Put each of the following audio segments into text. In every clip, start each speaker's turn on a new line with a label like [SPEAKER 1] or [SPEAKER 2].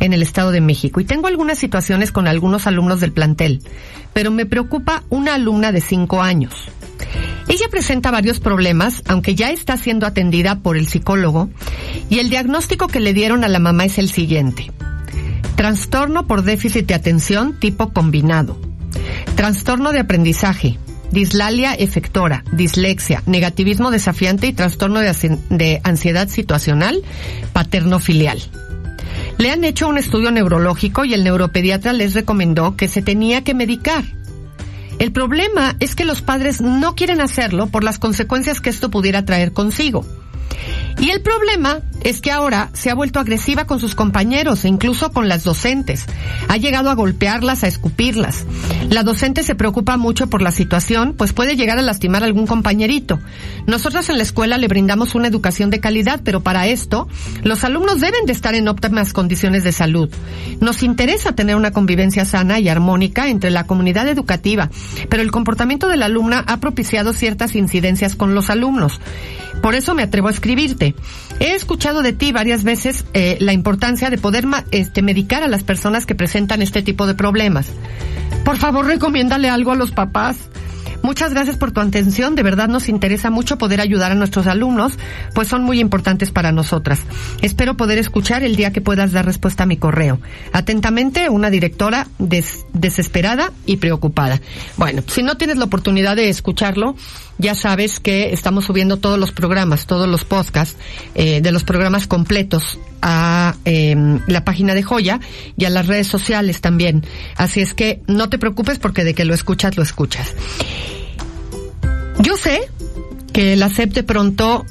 [SPEAKER 1] En el Estado de México y tengo algunas situaciones con algunos alumnos del plantel, pero me preocupa una alumna de 5 años. Ella presenta varios problemas, aunque ya está siendo atendida por el psicólogo, y el diagnóstico que le dieron a la mamá es el siguiente. Trastorno por déficit de atención tipo combinado. Trastorno de aprendizaje. Dislalia efectora, dislexia, negativismo desafiante y trastorno de, ansiedad situacional paterno-filial. Le han hecho un estudio neurológico y el neuropediatra les recomendó que se tenía que medicar. El problema es que los padres no quieren hacerlo por las consecuencias que esto pudiera traer consigo. Y el problema es que ahora se ha vuelto agresiva con sus compañeros e incluso con las docentes. Ha llegado a golpearlas, a escupirlas. La docente se preocupa mucho por la situación, pues puede llegar a lastimar a algún compañerito. Nosotros en la escuela le brindamos una educación de calidad, pero para esto los alumnos deben de estar en óptimas condiciones de salud. Nos interesa tener una convivencia sana y armónica entre la comunidad educativa, pero el comportamiento de la alumna ha propiciado ciertas incidencias con los alumnos. Por eso me atrevo a escribirte. He escuchado de ti varias veces eh, la importancia de poder este, medicar a las personas que presentan este tipo de problemas. Por favor, recomiéndale algo a los papás. Muchas gracias por tu atención. De verdad nos interesa mucho poder ayudar a nuestros alumnos, pues son muy importantes para nosotras. Espero poder escuchar el día que puedas dar respuesta a mi correo. Atentamente, una directora desesperada y preocupada. Bueno, si no tienes la oportunidad de escucharlo, ya sabes que estamos subiendo todos los programas, todos los podcasts eh, de los programas completos a em, la página de Joya y a las redes sociales también. Así es que no te preocupes porque de que lo escuchas, lo escuchas. Yo sé que la SEP de pronto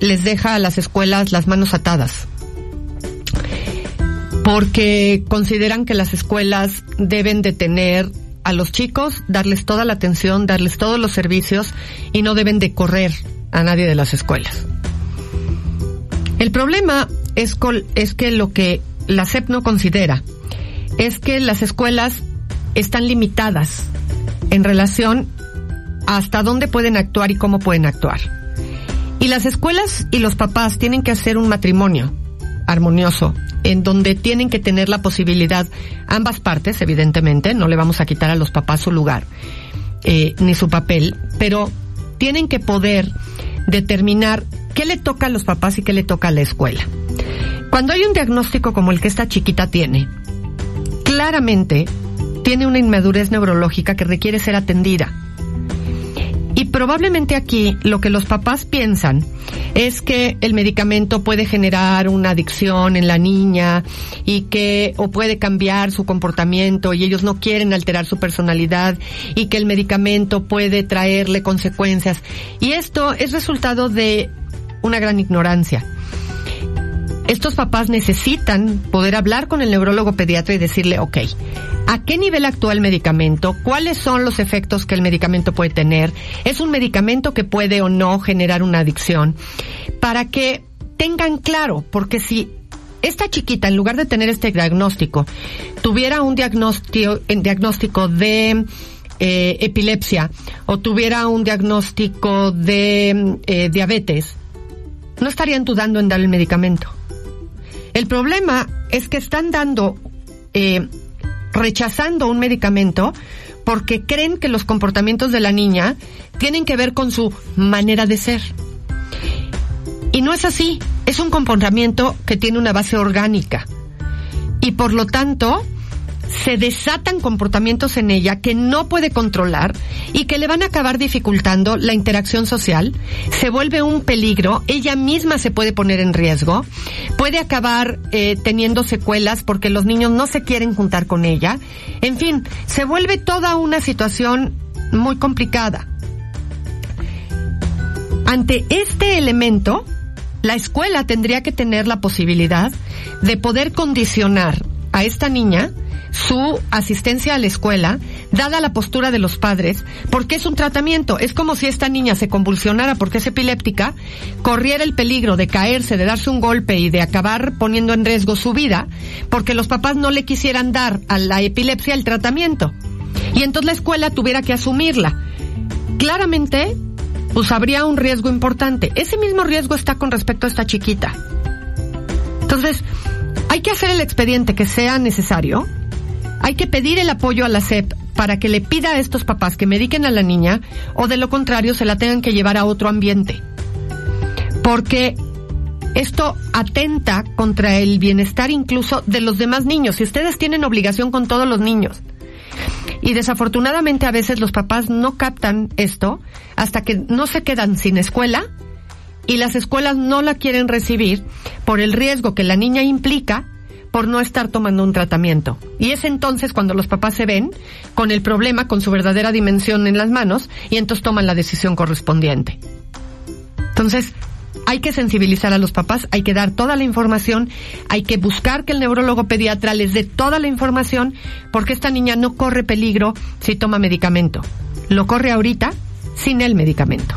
[SPEAKER 1] les deja a las escuelas las manos atadas porque consideran que las escuelas deben de tener a los chicos, darles toda la atención, darles todos los servicios y no deben de correr a nadie de las escuelas. El problema es, es que lo que la SEP no considera es que las escuelas están limitadas en relación hasta dónde pueden actuar y cómo pueden actuar. Y las escuelas y los papás tienen que hacer un matrimonio armonioso, en donde tienen que tener la posibilidad, ambas partes, evidentemente, no le vamos a quitar a los papás su lugar, eh, ni su papel, pero tienen que poder determinar qué le toca a los papás y qué le toca a la escuela. Cuando hay un diagnóstico como el que esta chiquita tiene, claramente tiene una inmadurez neurológica que requiere ser atendida. Probablemente aquí lo que los papás piensan es que el medicamento puede generar una adicción en la niña y que o puede cambiar su comportamiento y ellos no quieren alterar su personalidad y que el medicamento puede traerle consecuencias. Y esto es resultado de una gran ignorancia. Estos papás necesitan poder hablar con el neurólogo pediatra y decirle, ok, a qué nivel actúa el medicamento, cuáles son los efectos que el medicamento puede tener, es un medicamento que puede o no generar una adicción, para que tengan claro, porque si esta chiquita, en lugar de tener este diagnóstico, tuviera un diagnóstico, diagnóstico de eh, epilepsia o tuviera un diagnóstico de eh, diabetes, no estarían dudando en dar el medicamento. El problema es que están dando eh, rechazando un medicamento porque creen que los comportamientos de la niña tienen que ver con su manera de ser. Y no es así, es un comportamiento que tiene una base orgánica. Y por lo tanto, se desatan comportamientos en ella que no puede controlar y que le van a acabar dificultando la interacción social, se vuelve un peligro, ella misma se puede poner en riesgo, puede acabar eh, teniendo secuelas porque los niños no se quieren juntar con ella, en fin, se vuelve toda una situación muy complicada. Ante este elemento, la escuela tendría que tener la posibilidad de poder condicionar a esta niña su asistencia a la escuela, dada la postura de los padres, porque es un tratamiento. Es como si esta niña se convulsionara porque es epiléptica, corriera el peligro de caerse, de darse un golpe y de acabar poniendo en riesgo su vida, porque los papás no le quisieran dar a la epilepsia el tratamiento. Y entonces la escuela tuviera que asumirla. Claramente, pues habría un riesgo importante. Ese mismo riesgo está con respecto a esta chiquita. Entonces, hay que hacer el expediente que sea necesario hay que pedir el apoyo a la SEP para que le pida a estos papás que mediquen a la niña o de lo contrario se la tengan que llevar a otro ambiente. Porque esto atenta contra el bienestar incluso de los demás niños. Y ustedes tienen obligación con todos los niños. Y desafortunadamente a veces los papás no captan esto hasta que no se quedan sin escuela y las escuelas no la quieren recibir por el riesgo que la niña implica por no estar tomando un tratamiento. Y es entonces cuando los papás se ven con el problema, con su verdadera dimensión en las manos, y entonces toman la decisión correspondiente. Entonces, hay que sensibilizar a los papás, hay que dar toda la información, hay que buscar que el neurólogo pediatra les dé toda la información, porque esta niña no corre peligro si toma medicamento. Lo corre ahorita sin el medicamento.